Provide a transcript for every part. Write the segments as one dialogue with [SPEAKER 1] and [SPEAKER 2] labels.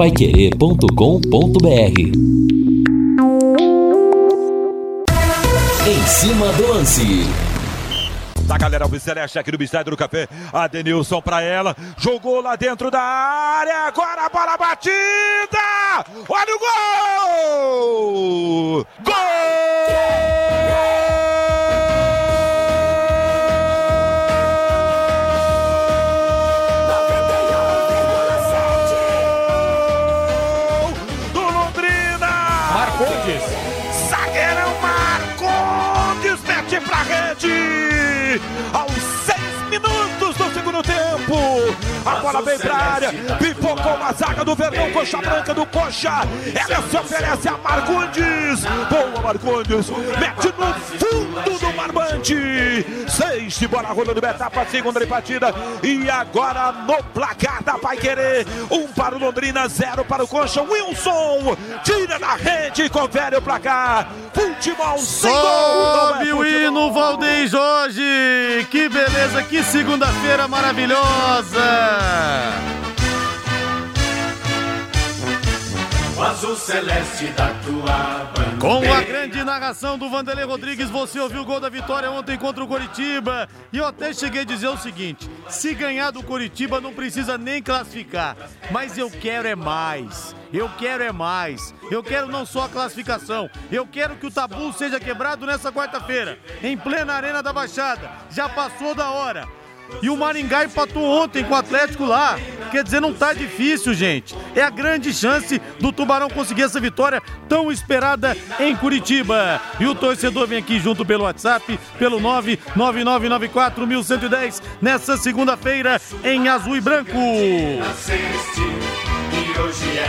[SPEAKER 1] paiquerê.com.br Em cima do lance
[SPEAKER 2] da galera Alves Celeste aqui no Bistério do Café. Adenilson para ela, jogou lá dentro da área, agora a bola batida! Olha o gol! Gol! A bola vem pra área. Pipocou a zaga do Verdão. Coxa branca do Coxa. Ela se oferece a Marcondes. Boa, Marcondes. Mete no fundo do Marbante. Seis de bola rolando etapa, segunda de partida. E agora no placar da Pai Querer. Um para o Londrina, zero para o Coxa. Wilson tira da rede e confere o placar. Futebol sem gol.
[SPEAKER 3] Sobe é o hino, Valdez Jorge. Que beleza, que segunda-feira maravilhosa.
[SPEAKER 4] O azul celeste da tua bandeira.
[SPEAKER 3] Com a grande narração do Vanderlei Rodrigues, você ouviu o gol da vitória ontem contra o Coritiba. E eu até cheguei a dizer o seguinte: se ganhar do Coritiba não precisa nem classificar. Mas eu quero é mais. Eu quero é mais. Eu quero não só a classificação. Eu quero que o tabu seja quebrado nessa quarta-feira, em plena Arena da Baixada. Já passou da hora. E o Maringá empatou ontem com o Atlético lá. Quer dizer, não tá difícil, gente. É a grande chance do Tubarão conseguir essa vitória tão esperada em Curitiba. E o torcedor vem aqui junto pelo WhatsApp, pelo 999941110, nessa segunda-feira em azul e branco.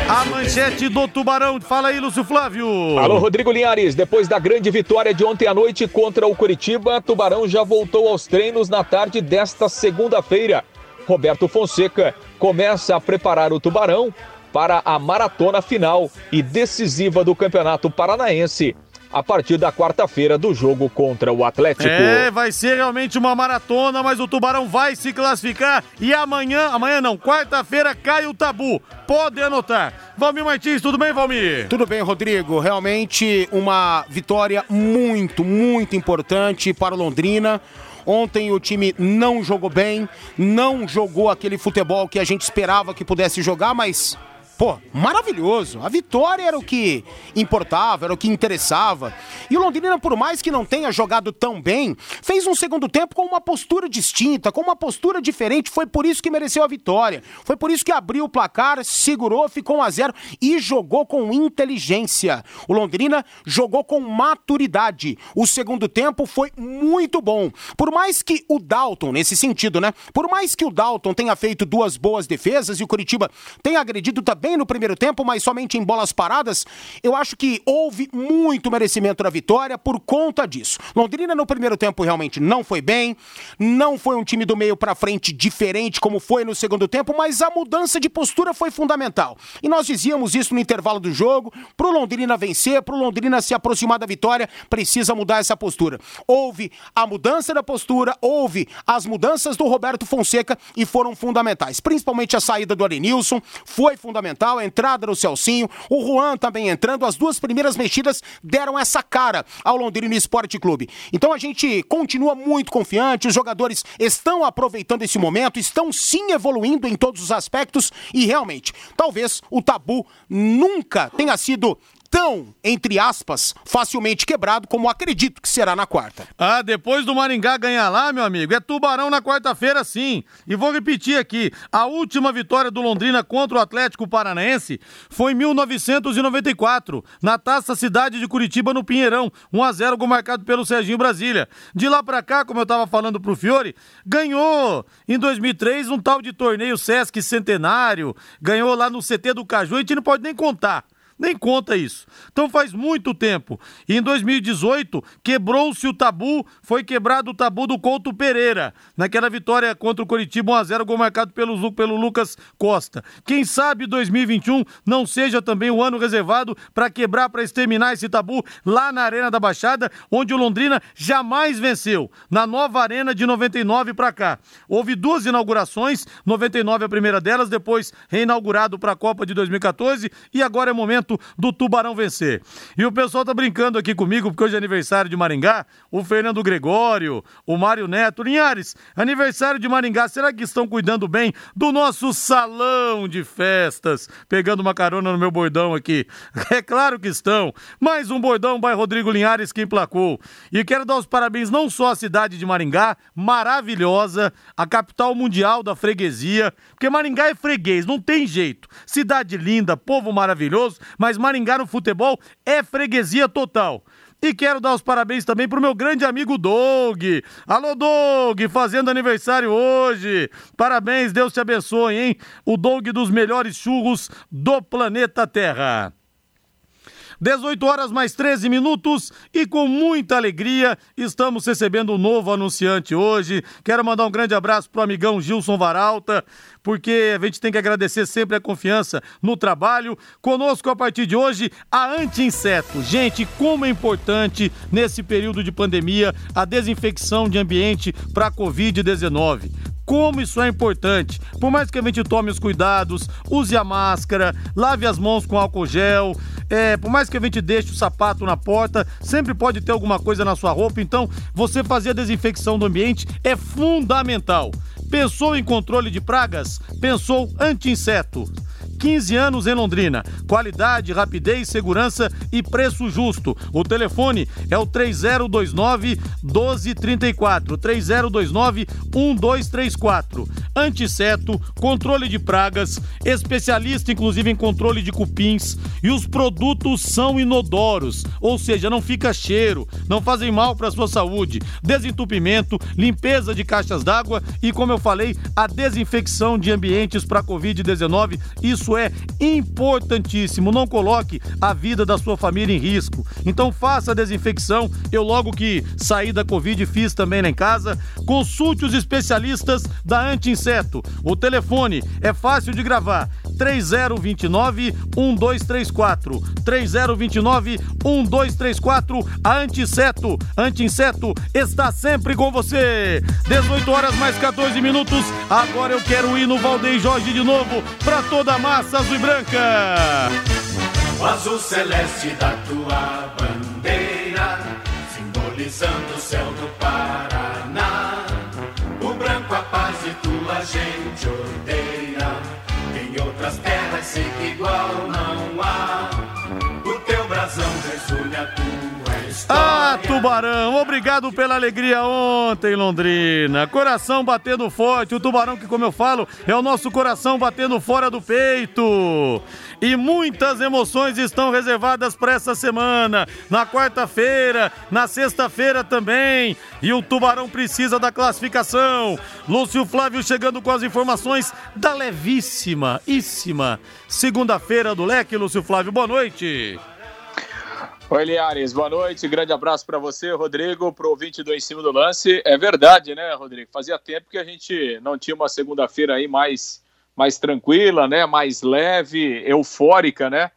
[SPEAKER 3] A manchete do Tubarão. Fala aí, Lúcio Flávio.
[SPEAKER 5] Alô, Rodrigo Linhares. Depois da grande vitória de ontem à noite contra o Curitiba, Tubarão já voltou aos treinos na tarde desta segunda-feira. Roberto Fonseca começa a preparar o Tubarão para a maratona final e decisiva do Campeonato Paranaense a partir da quarta-feira do jogo contra o Atlético.
[SPEAKER 3] É, vai ser realmente uma maratona, mas o Tubarão vai se classificar e amanhã, amanhã não, quarta-feira cai o tabu. Pode anotar. Valmir Martins, tudo bem, Valmir?
[SPEAKER 6] Tudo bem, Rodrigo. Realmente uma vitória muito, muito importante para o Londrina. Ontem o time não jogou bem, não jogou aquele futebol que a gente esperava que pudesse jogar, mas Pô, maravilhoso. A vitória era o que importava, era o que interessava. E o Londrina, por mais que não tenha jogado tão bem, fez um segundo tempo com uma postura distinta, com uma postura diferente. Foi por isso que mereceu a vitória. Foi por isso que abriu o placar, segurou, ficou 1 a 0 e jogou com inteligência. O Londrina jogou com maturidade. O segundo tempo foi muito bom. Por mais que o Dalton, nesse sentido, né? Por mais que o Dalton tenha feito duas boas defesas e o Curitiba tenha agredido também bem no primeiro tempo, mas somente em bolas paradas. Eu acho que houve muito merecimento da vitória por conta disso. Londrina no primeiro tempo realmente não foi bem, não foi um time do meio para frente diferente como foi no segundo tempo, mas a mudança de postura foi fundamental. E nós dizíamos isso no intervalo do jogo, pro Londrina vencer, pro Londrina se aproximar da vitória, precisa mudar essa postura. Houve a mudança da postura, houve as mudanças do Roberto Fonseca e foram fundamentais, principalmente a saída do Arenilson, foi fundamental fundamental, a entrada do Celcinho, o Juan também entrando, as duas primeiras mexidas deram essa cara ao Londrina Esporte Clube. Então a gente continua muito confiante, os jogadores estão aproveitando esse momento, estão sim evoluindo em todos os aspectos e realmente, talvez o tabu nunca tenha sido tão, entre aspas, facilmente quebrado como acredito que será na quarta.
[SPEAKER 3] Ah, depois do Maringá ganhar lá, meu amigo, é Tubarão na quarta-feira sim. E vou repetir aqui, a última vitória do Londrina contra o Atlético Paranaense foi em 1994, na Taça Cidade de Curitiba, no Pinheirão, 1 a 0 gol marcado pelo Serginho Brasília. De lá pra cá, como eu tava falando pro Fiore, ganhou em 2003 um tal de torneio Sesc Centenário, ganhou lá no CT do Caju, a gente não pode nem contar. Nem conta isso. Então faz muito tempo. E em 2018, quebrou-se o tabu, foi quebrado o tabu do Couto Pereira, naquela vitória contra o Coritiba 1x0, gol marcado pelo, pelo Lucas Costa. Quem sabe 2021 não seja também o ano reservado para quebrar, para exterminar esse tabu lá na Arena da Baixada, onde o Londrina jamais venceu. Na nova Arena de 99 para cá. Houve duas inaugurações, 99 a primeira delas, depois reinaugurado para a Copa de 2014 e agora é momento do Tubarão vencer. E o pessoal tá brincando aqui comigo, porque hoje é aniversário de Maringá, o Fernando Gregório, o Mário Neto, Linhares, aniversário de Maringá, será que estão cuidando bem do nosso salão de festas? Pegando uma carona no meu bordão aqui. É claro que estão. Mais um bordão by Rodrigo Linhares que emplacou. E quero dar os parabéns não só à cidade de Maringá, maravilhosa, a capital mundial da freguesia, porque Maringá é freguês, não tem jeito. Cidade linda, povo maravilhoso, mas Maringá no futebol é freguesia total. E quero dar os parabéns também pro meu grande amigo Doug. Alô, Doug, fazendo aniversário hoje. Parabéns, Deus te abençoe, hein? O Doug dos melhores churros do planeta Terra. 18 horas mais 13 minutos e com muita alegria estamos recebendo um novo anunciante hoje. Quero mandar um grande abraço pro amigão Gilson Varalta, porque a gente tem que agradecer sempre a confiança no trabalho. Conosco a partir de hoje a Anti-Inseto. Gente, como é importante nesse período de pandemia a desinfecção de ambiente para COVID-19 como isso é importante. Por mais que a gente tome os cuidados, use a máscara, lave as mãos com álcool gel, é, por mais que a gente deixe o sapato na porta, sempre pode ter alguma coisa na sua roupa, então você fazer a desinfecção do ambiente é fundamental. Pensou em controle de pragas? Pensou anti-inseto. 15 anos em Londrina. Qualidade, rapidez, segurança e preço justo. O telefone é o 3029 1234. 3029 1234. Antisseto, controle de pragas, especialista inclusive em controle de cupins e os produtos são inodoros, ou seja, não fica cheiro, não fazem mal para sua saúde. Desentupimento, limpeza de caixas d'água e como eu falei, a desinfecção de ambientes para COVID-19. Isso isso é importantíssimo. Não coloque a vida da sua família em risco. Então faça a desinfecção. Eu logo que saí da Covid fiz também lá em casa. Consulte os especialistas da Anti-Inseto. O telefone é fácil de gravar. 3029 1234. 3029 1234. A Anti-Inseto está sempre com você. 18 horas mais 14 minutos. Agora eu quero ir no Valdeir Jorge de novo para toda a massa azul e branca.
[SPEAKER 4] O azul celeste da tua bandeira, simbolizando o céu do Paraná. O branco a paz e tua gente odeia. Outras terras sei que igual não há. O teu brasão resulha história.
[SPEAKER 3] Ah, Tubarão, obrigado pela alegria ontem, Londrina. Coração batendo forte. O Tubarão, que, como eu falo, é o nosso coração batendo fora do peito. E muitas emoções estão reservadas para essa semana. Na quarta-feira, na sexta-feira também. E o Tubarão precisa da classificação. Lúcio Flávio chegando com as informações da levíssima, íssima segunda-feira do Leque. Lúcio Flávio, boa noite.
[SPEAKER 5] Oi, Liares, boa noite. Grande abraço para você, Rodrigo, pro ouvinte do Em Cima do Lance. É verdade, né, Rodrigo? Fazia tempo que a gente não tinha uma segunda-feira aí mais, mais tranquila, né? Mais leve, eufórica, né?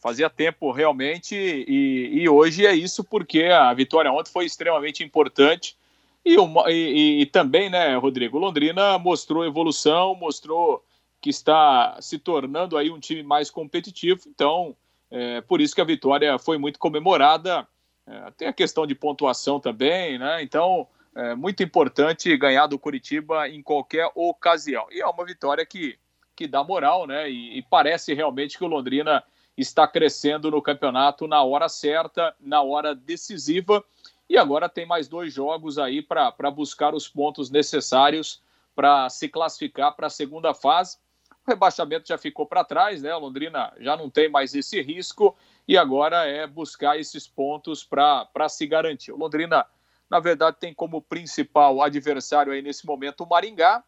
[SPEAKER 5] Fazia tempo realmente e, e hoje é isso porque a vitória ontem foi extremamente importante e, e, e também, né, Rodrigo? Londrina mostrou evolução, mostrou que está se tornando aí um time mais competitivo, então é, por isso que a vitória foi muito comemorada. É, tem a questão de pontuação também, né? Então, é muito importante ganhar do Curitiba em qualquer ocasião. E é uma vitória que, que dá moral, né? E, e parece realmente que o Londrina está crescendo no campeonato na hora certa, na hora decisiva. E agora tem mais dois jogos aí para buscar os pontos necessários para se classificar para a segunda fase. O rebaixamento já ficou para trás, né? O Londrina já não tem mais esse risco e agora é buscar esses pontos para se garantir. O Londrina, na verdade, tem como principal adversário aí nesse momento o Maringá,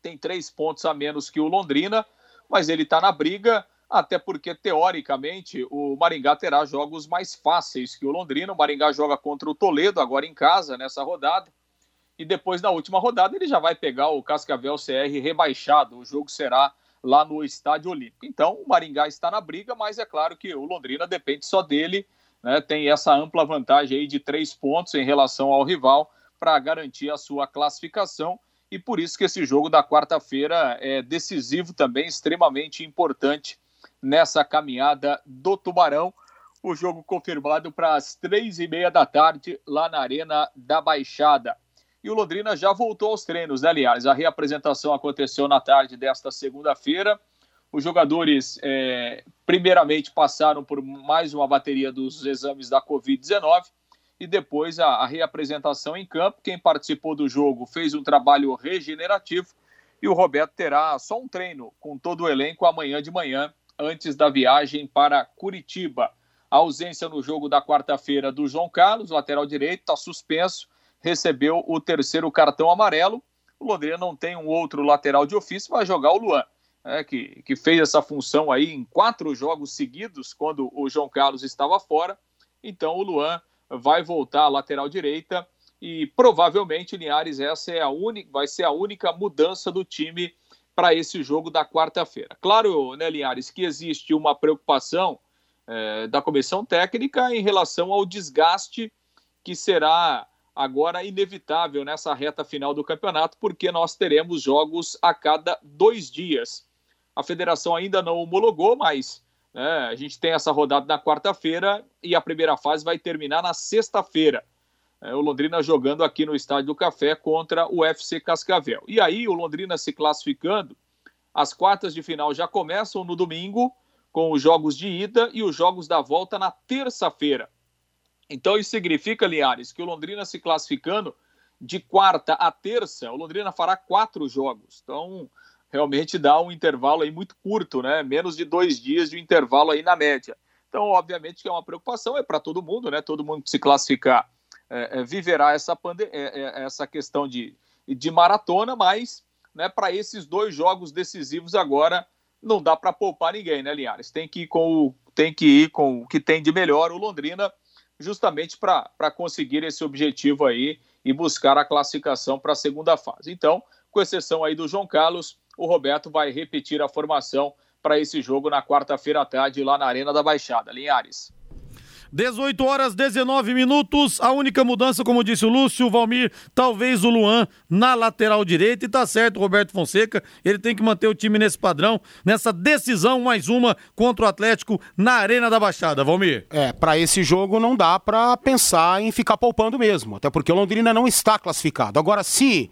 [SPEAKER 5] tem três pontos a menos que o Londrina, mas ele está na briga. até porque, teoricamente, o Maringá terá jogos mais fáceis que o Londrina. O Maringá joga contra o Toledo, agora em casa, nessa rodada. E depois, na última rodada, ele já vai pegar o Cascavel CR rebaixado. O jogo será lá no Estádio Olímpico. Então, o Maringá está na briga, mas é claro que o Londrina depende só dele. Né? Tem essa ampla vantagem aí de três pontos em relação ao rival para garantir a sua classificação. E por isso que esse jogo da quarta-feira é decisivo também, extremamente importante nessa caminhada do Tubarão. O jogo confirmado para as três e meia da tarde lá na Arena da Baixada. E o Londrina já voltou aos treinos, né, Linhares? A reapresentação aconteceu na tarde desta segunda-feira. Os jogadores, é, primeiramente, passaram por mais uma bateria dos exames da Covid-19 e depois a, a, reapresentação em campo. Quem participou do jogo fez um trabalho regenerativo e o Roberto terá só um treino com todo o elenco amanhã de manhã antes da viagem para Curitiba. A ausência no jogo da quarta-feira do João Carlos, lateral direito, está suspenso, recebeu o terceiro cartão amarelo. O Londrina não tem um outro lateral de ofício, vai jogar o Luan, né, que, que fez essa função aí em quatro jogos seguidos, quando o João Carlos estava fora. Então o Luan vai voltar à lateral direita e provavelmente Linhares essa é a única, vai ser a única mudança do time para esse jogo da quarta-feira. Claro, né, Linhares, que existe uma preocupação é, da comissão técnica em relação ao desgaste que será agora inevitável nessa reta final do campeonato, porque nós teremos jogos a cada dois dias. A federação ainda não homologou, mas né, a gente tem essa rodada na quarta-feira e a primeira fase vai terminar na sexta-feira. É, o Londrina jogando aqui no Estádio do Café contra o FC Cascavel. E aí, o Londrina se classificando, as quartas de final já começam no domingo, com os jogos de ida e os jogos da volta na terça-feira. Então, isso significa, Liares, que o Londrina se classificando de quarta a terça, o Londrina fará quatro jogos. Então, realmente dá um intervalo aí muito curto, né? Menos de dois dias de intervalo aí na média. Então, obviamente que é uma preocupação, é para todo mundo, né? Todo mundo se classificar é, é, viverá essa, é, é, essa questão de, de maratona, mas né, para esses dois jogos decisivos agora não dá para poupar ninguém, né, Linhares? Tem que ir com o, tem que ir com o que tem de melhor o Londrina, justamente para conseguir esse objetivo aí e buscar a classificação para a segunda fase. Então, com exceção aí do João Carlos, o Roberto vai repetir a formação para esse jogo na quarta-feira à tarde lá na Arena da Baixada. Linhares.
[SPEAKER 3] 18 horas 19 minutos. A única mudança, como disse o Lúcio, o Valmir, talvez o Luan na lateral direita. E tá certo, Roberto Fonseca. Ele tem que manter o time nesse padrão, nessa decisão, mais uma contra o Atlético na Arena da Baixada. Valmir.
[SPEAKER 6] É, para esse jogo não dá para pensar em ficar poupando mesmo. Até porque o Londrina não está classificado. Agora, se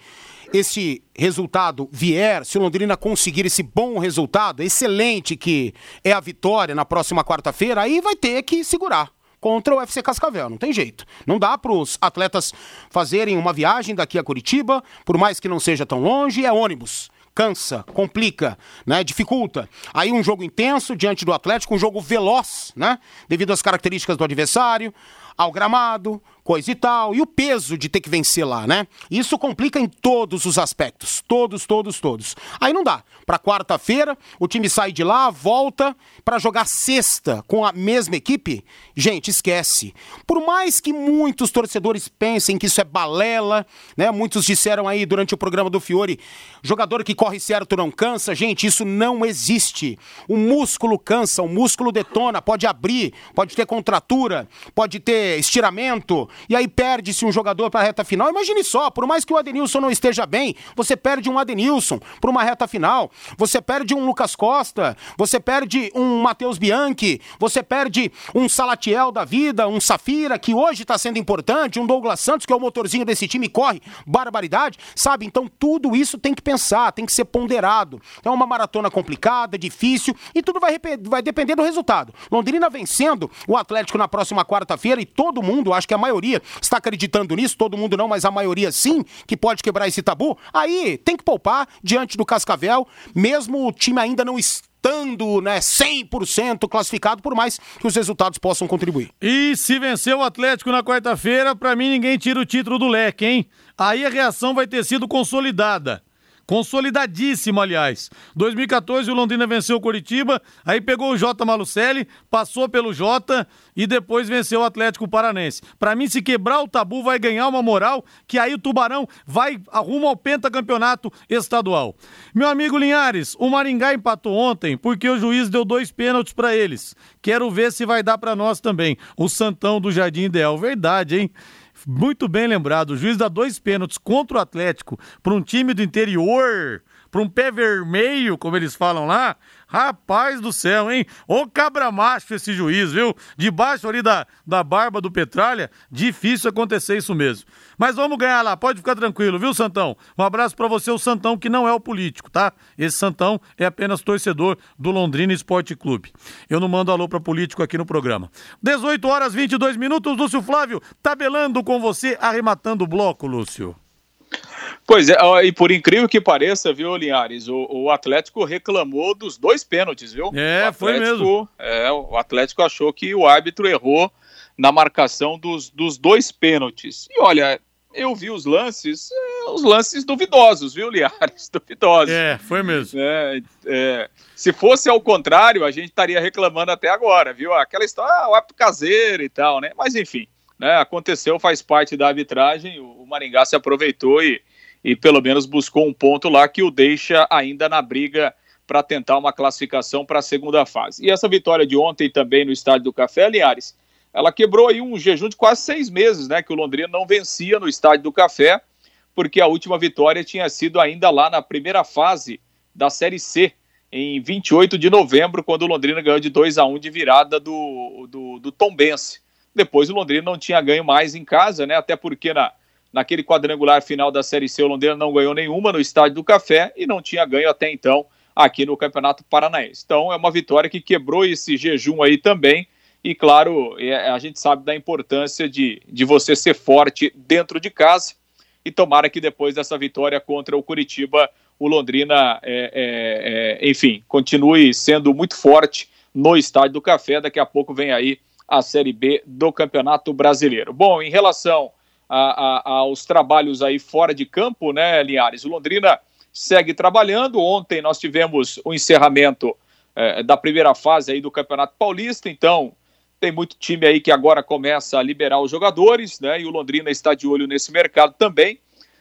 [SPEAKER 6] esse resultado vier, se o Londrina conseguir esse bom resultado, excelente que é a vitória na próxima quarta-feira, aí vai ter que segurar contra o UFC Cascavel. Não tem jeito. Não dá para os atletas fazerem uma viagem daqui a Curitiba, por mais que não seja tão longe, é ônibus cansa, complica, né, dificulta. Aí um jogo intenso diante do Atlético, um jogo veloz, né, devido às características do adversário, ao gramado, coisa e tal, e o peso de ter que vencer lá, né? Isso complica em todos os aspectos, todos, todos, todos. Aí não dá. Para quarta-feira, o time sai de lá, volta para jogar sexta com a mesma equipe. Gente, esquece. Por mais que muitos torcedores pensem que isso é balela, né? Muitos disseram aí durante o programa do Fiore, jogador que corre certo não cansa. Gente, isso não existe. O músculo cansa, o músculo detona, pode abrir, pode ter contratura, pode ter estiramento, e aí perde-se um jogador para a reta final. Imagine só, por mais que o Adenilson não esteja bem, você perde um Adenilson para uma reta final, você perde um Lucas Costa, você perde um Matheus Bianchi, você perde um Salatiel da vida, um Safira, que hoje está sendo importante, um Douglas Santos, que é o motorzinho desse time, corre barbaridade, sabe? Então tudo isso tem que pensar, tem que ser ponderado. É uma maratona complicada, difícil, e tudo vai, vai depender do resultado. Londrina vencendo o Atlético na próxima quarta-feira, e todo mundo, acho que a maioria maioria está acreditando nisso, todo mundo não, mas a maioria sim, que pode quebrar esse tabu, aí tem que poupar diante do Cascavel, mesmo o time ainda não estando né, 100% classificado, por mais que os resultados possam contribuir.
[SPEAKER 3] E se vencer o Atlético na quarta-feira, para mim ninguém tira o título do leque, hein? Aí a reação vai ter sido consolidada. Consolidadíssimo, aliás. 2014 o Londrina venceu o Coritiba, aí pegou o Jota Malucelli, passou pelo Jota e depois venceu o Atlético Paranense. Para mim, se quebrar o tabu, vai ganhar uma moral que aí o Tubarão vai rumo ao pentacampeonato estadual. Meu amigo Linhares, o Maringá empatou ontem porque o juiz deu dois pênaltis para eles. Quero ver se vai dar para nós também. O Santão do Jardim Ideal. Verdade, hein? Muito bem lembrado. O juiz dá dois pênaltis contra o Atlético para um time do interior, para um pé vermelho, como eles falam lá. Rapaz do céu, hein? Ô cabra macho esse juiz, viu? Debaixo ali da, da barba do Petralha, difícil acontecer isso mesmo. Mas vamos ganhar lá, pode ficar tranquilo, viu, Santão? Um abraço para você, o Santão, que não é o político, tá? Esse Santão é apenas torcedor do Londrina Esporte Clube. Eu não mando alô para político aqui no programa. 18 horas 22 minutos, Lúcio Flávio, tabelando com você, arrematando o bloco, Lúcio.
[SPEAKER 5] Pois é, e por incrível que pareça, viu, Linhares, o, o Atlético reclamou dos dois pênaltis, viu?
[SPEAKER 3] É,
[SPEAKER 5] Atlético,
[SPEAKER 3] foi mesmo.
[SPEAKER 5] É, o Atlético achou que o árbitro errou na marcação dos, dos dois pênaltis. E olha, eu vi os lances, é, os lances duvidosos, viu, Linhares? Duvidosos.
[SPEAKER 3] É, foi mesmo.
[SPEAKER 5] É, é, se fosse ao contrário, a gente estaria reclamando até agora, viu? Aquela história, ah, o árbitro caseiro e tal, né? Mas enfim, né? Aconteceu, faz parte da arbitragem, o, Maringá se aproveitou e e pelo menos buscou um ponto lá que o deixa ainda na briga para tentar uma classificação para a segunda fase. E essa vitória de ontem também no Estádio do Café, Linhares, ela quebrou aí um jejum de quase seis meses, né, que o Londrina não vencia no Estádio do Café, porque a última vitória tinha sido ainda lá na primeira fase da Série C, em 28 de novembro, quando o Londrina ganhou de 2 a 1 de virada do, do, do Tombense. Depois o Londrina não tinha ganho mais em casa, né, até porque na, Naquele quadrangular final da Série C, o Londrina não ganhou nenhuma no Estádio do Café e não tinha ganho até então aqui no Campeonato Paranaense. Então é uma vitória que quebrou esse jejum aí também. E claro, é, a gente sabe da importância de, de você ser forte dentro de casa. E tomara que depois dessa vitória contra o Curitiba, o Londrina, é, é, é, enfim, continue sendo muito forte no Estádio do Café. Daqui a pouco vem aí a Série B do Campeonato Brasileiro. Bom, em relação a, a, aos trabalhos aí fora de campo, né, Linhares? O Londrina segue trabalhando. Ontem nós tivemos o encerramento é, da primeira fase aí do Campeonato Paulista, então tem muito time aí que agora começa a liberar os jogadores, né? E o Londrina está de olho nesse mercado também.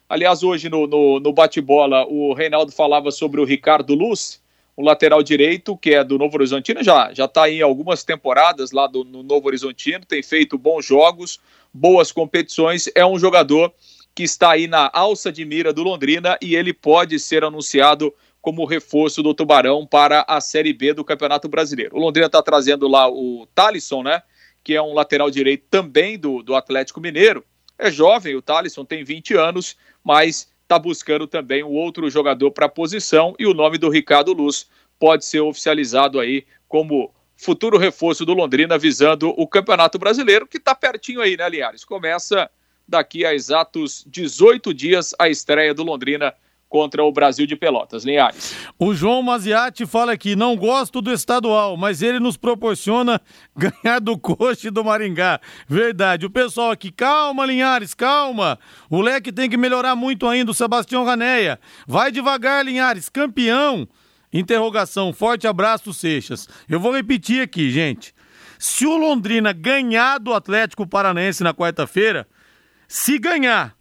[SPEAKER 5] Aliás, hoje no, no, no bate-bola, o Reinaldo falava sobre o Ricardo Luz, o lateral direito, que é do Novo Horizontino, já já está em algumas temporadas lá do, no Novo Horizontino, tem feito bons jogos, boas competições, é um jogador que está aí na alça de mira do Londrina e ele pode ser anunciado como reforço do Tubarão para a Série B do Campeonato Brasileiro. O Londrina está trazendo lá o Talisson, né? Que é um lateral direito também do, do Atlético Mineiro. É jovem, o Talisson tem 20 anos, mas está buscando também um outro jogador para a posição e o nome do Ricardo Luz pode ser oficializado aí como futuro reforço do Londrina visando o Campeonato Brasileiro, que está pertinho aí, né, Liares? Começa daqui a exatos 18 dias a estreia do Londrina contra o Brasil de Pelotas. Linhares.
[SPEAKER 3] O João Maziati fala aqui, não gosto do estadual, mas ele nos proporciona ganhar do Coxa e do Maringá. Verdade. O pessoal aqui, calma, Linhares, calma. O leque tem que melhorar muito ainda, o Sebastião Raneia. Vai devagar, Linhares, campeão. Interrogação, forte abraço, Seixas. Eu vou repetir aqui, gente. Se o Londrina ganhar do Atlético Paranaense na quarta-feira, se ganhar,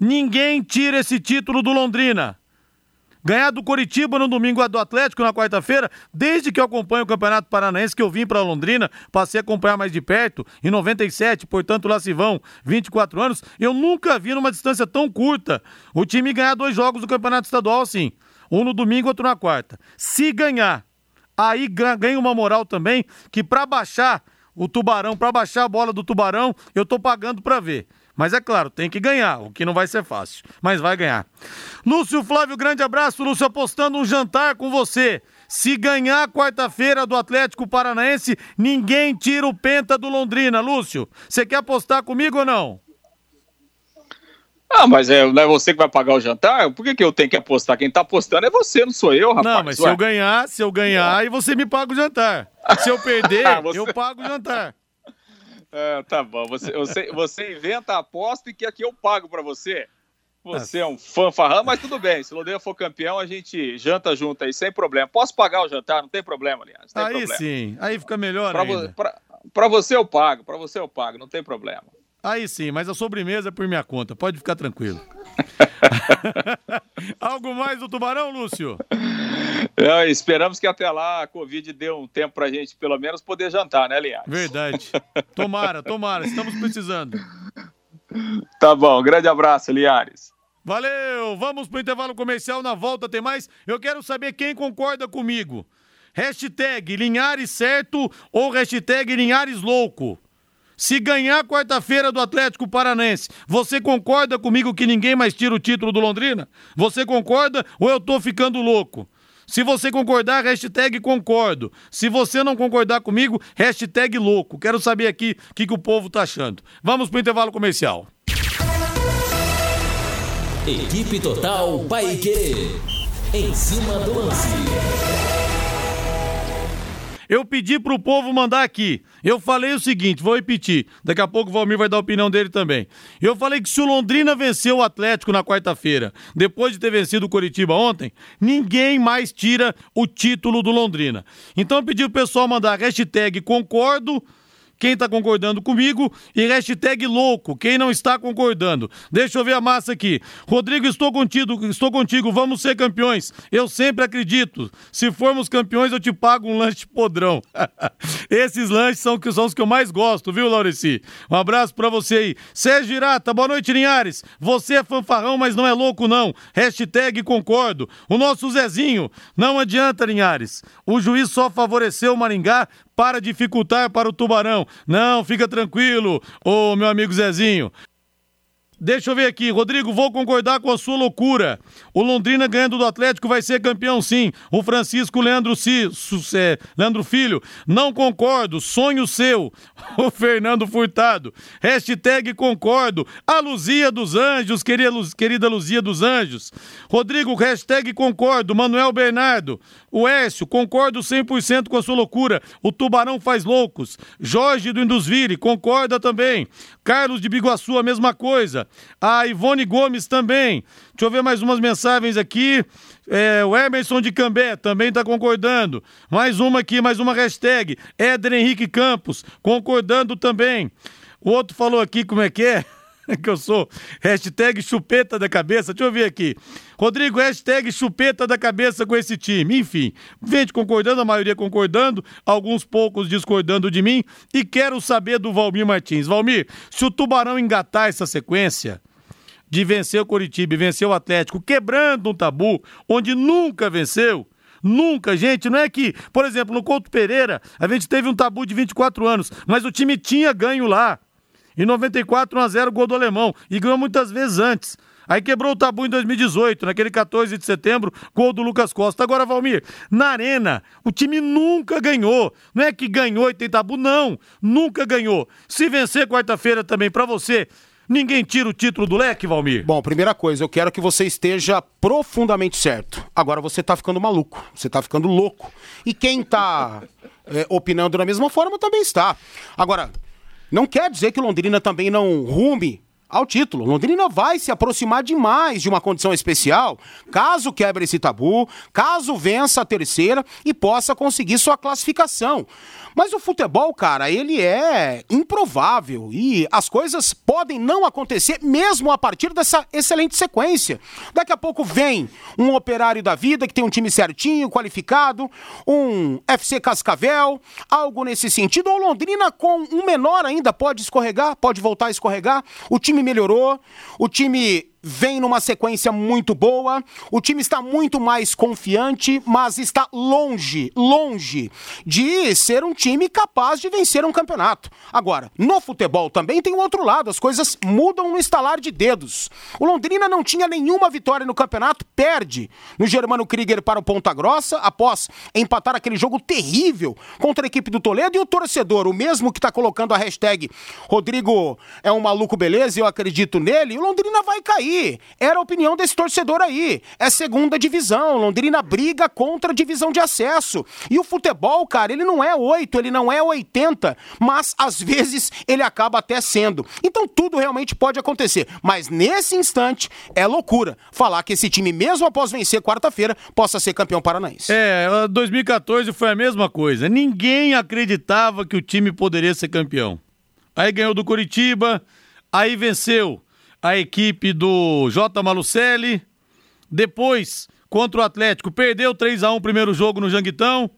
[SPEAKER 3] ninguém tira esse título do Londrina. Ganhar do Coritiba no domingo do Atlético na quarta-feira, desde que eu acompanho o Campeonato Paranaense, que eu vim para Londrina, passei a acompanhar mais de perto, em 97, portanto lá se vão 24 anos, eu nunca vi numa distância tão curta o time ganhar dois jogos do Campeonato Estadual assim. Um no domingo, outro na quarta. Se ganhar, aí ganha uma moral também que para baixar o Tubarão, para baixar a bola do Tubarão, eu tô pagando para ver. Mas é claro, tem que ganhar, o que não vai ser fácil, mas vai ganhar. Lúcio Flávio, grande abraço. Lúcio apostando um jantar com você. Se ganhar quarta-feira do Atlético Paranaense, ninguém tira o penta do Londrina. Lúcio, você quer apostar comigo ou não?
[SPEAKER 5] Ah, mas é, não é você que vai pagar o jantar? Por que, que eu tenho que apostar? Quem tá apostando é você, não sou eu, rapaz.
[SPEAKER 3] Não, mas Ué. se eu ganhar, se eu ganhar, aí você me paga o jantar. Se eu perder, ah, você... eu pago o jantar.
[SPEAKER 5] É, tá bom. Você, você, você inventa a aposta e que aqui eu pago para você. você é um fanfarrão, mas tudo bem. Se o Londrina for campeão, a gente janta junto aí, sem problema. Posso pagar o jantar, não tem problema, aliás. Tem
[SPEAKER 3] aí
[SPEAKER 5] problema.
[SPEAKER 3] sim, aí fica melhor
[SPEAKER 5] pra,
[SPEAKER 3] ainda.
[SPEAKER 5] pra, pra você eu pago, pra você eu pago, não tem problema.
[SPEAKER 3] Aí sim, mas a sobremesa é por minha conta, pode ficar tranquilo. Algo mais do Tubarão, Lúcio?
[SPEAKER 5] É, esperamos que até lá a Covid dê um tempo pra gente, pelo menos, poder jantar, né, Linhares?
[SPEAKER 3] Verdade. Tomara, tomara, estamos precisando.
[SPEAKER 5] Tá bom, grande abraço, Linhares.
[SPEAKER 3] Valeu! Vamos pro intervalo comercial, na volta tem mais. Eu quero saber quem concorda comigo. Hashtag Linhares certo ou hashtag Linhares louco. Se ganhar quarta-feira do Atlético Paranense, você concorda comigo que ninguém mais tira o título do Londrina? Você concorda ou eu tô ficando louco? Se você concordar, hashtag concordo. Se você não concordar comigo, hashtag louco. Quero saber aqui o que, que o povo tá achando. Vamos pro intervalo comercial.
[SPEAKER 1] Equipe Total Paique. Em cima do lance.
[SPEAKER 3] Eu pedi pro povo mandar aqui. Eu falei o seguinte, vou repetir. Daqui a pouco o Valmir vai dar a opinião dele também. Eu falei que se o Londrina venceu o Atlético na quarta-feira, depois de ter vencido o Coritiba ontem, ninguém mais tira o título do Londrina. Então eu pedi pro pessoal mandar hashtag concordo quem está concordando comigo e hashtag louco, quem não está concordando. Deixa eu ver a massa aqui. Rodrigo, estou contigo, estou contigo, vamos ser campeões. Eu sempre acredito. Se formos campeões, eu te pago um lanche podrão. Esses lanches são, são os que eu mais gosto, viu, Laureci? Um abraço para você aí. Sérgio Girata, boa noite, Linhares. Você é fanfarrão, mas não é louco, não. Hashtag concordo. O nosso Zezinho, não adianta, Linhares. O juiz só favoreceu o Maringá para dificultar para o Tubarão. Não, fica tranquilo, ô meu amigo Zezinho. Deixa eu ver aqui, Rodrigo, vou concordar com a sua loucura. O Londrina ganhando do Atlético vai ser campeão sim. O Francisco Leandro, C... é, Leandro Filho, não concordo, sonho seu. O Fernando Furtado, hashtag concordo. A Luzia dos Anjos, querida, Luz... querida Luzia dos Anjos. Rodrigo, hashtag concordo. Manuel Bernardo, o Écio, concordo 100% com a sua loucura. O Tubarão faz loucos. Jorge do Indusville, concorda também. Carlos de Biguaçu, a mesma coisa. A Ivone Gomes também. Deixa eu ver mais umas mensagens aqui. É, o Emerson de Cambé também está concordando. Mais uma aqui, mais uma hashtag. Éder Henrique Campos, concordando também. O outro falou aqui como é que é. que eu sou. Hashtag chupeta da cabeça. Deixa eu ver aqui. Rodrigo, hashtag chupeta da cabeça com esse time. Enfim, gente concordando, a maioria concordando, alguns poucos discordando de mim. E quero saber do Valmir Martins. Valmir, se o Tubarão engatar essa sequência de vencer o Coritiba e vencer o Atlético, quebrando um tabu onde nunca venceu. Nunca, gente, não é que, por exemplo, no Couto Pereira, a gente teve um tabu de 24 anos, mas o time tinha ganho lá. Em 94, 1x0, gol do alemão. E ganhou muitas vezes antes. Aí quebrou o tabu em 2018, naquele 14 de setembro, gol do Lucas Costa. Agora, Valmir, na Arena, o time nunca ganhou. Não é que ganhou e tem tabu, não. Nunca ganhou. Se vencer quarta-feira também para você, ninguém tira o título do leque, Valmir.
[SPEAKER 6] Bom, primeira coisa, eu quero que você esteja profundamente certo. Agora você tá ficando maluco, você tá ficando louco. E quem tá é, opinando da mesma forma também está. Agora, não quer dizer que Londrina também não rume ao título. Londrina vai se aproximar demais de uma condição especial, caso quebre esse tabu, caso vença a terceira e possa conseguir sua classificação. Mas o futebol, cara, ele é improvável e as coisas podem não acontecer mesmo a partir dessa excelente sequência. Daqui a pouco vem um operário da vida que tem um time certinho, qualificado, um FC Cascavel, algo nesse sentido. Ou Londrina com um menor ainda pode escorregar, pode voltar a escorregar. O time melhorou, o time vem numa sequência muito boa. O time está muito mais confiante, mas está longe, longe de ser um time capaz de vencer um campeonato. Agora, no futebol também tem o outro lado, as coisas mudam no estalar de dedos. O Londrina não tinha nenhuma vitória no campeonato, perde no Germano Krieger para o Ponta Grossa após empatar aquele jogo terrível contra a equipe do Toledo e o torcedor, o mesmo que está colocando a hashtag Rodrigo é um maluco beleza, eu acredito nele, o Londrina vai cair aí era a opinião desse torcedor aí. É segunda divisão. Londrina briga contra a divisão de acesso. E o futebol, cara, ele não é 8, ele não é 80, mas às vezes ele acaba até sendo. Então tudo realmente pode acontecer. Mas nesse instante é loucura falar que esse time, mesmo após vencer quarta-feira, possa ser campeão paranaense.
[SPEAKER 3] É, 2014 foi a mesma coisa. Ninguém acreditava que o time poderia ser campeão. Aí ganhou do Curitiba, aí venceu a equipe do J. Malucelli. Depois, contra o Atlético, perdeu 3 a 1 o primeiro jogo no Janguitão.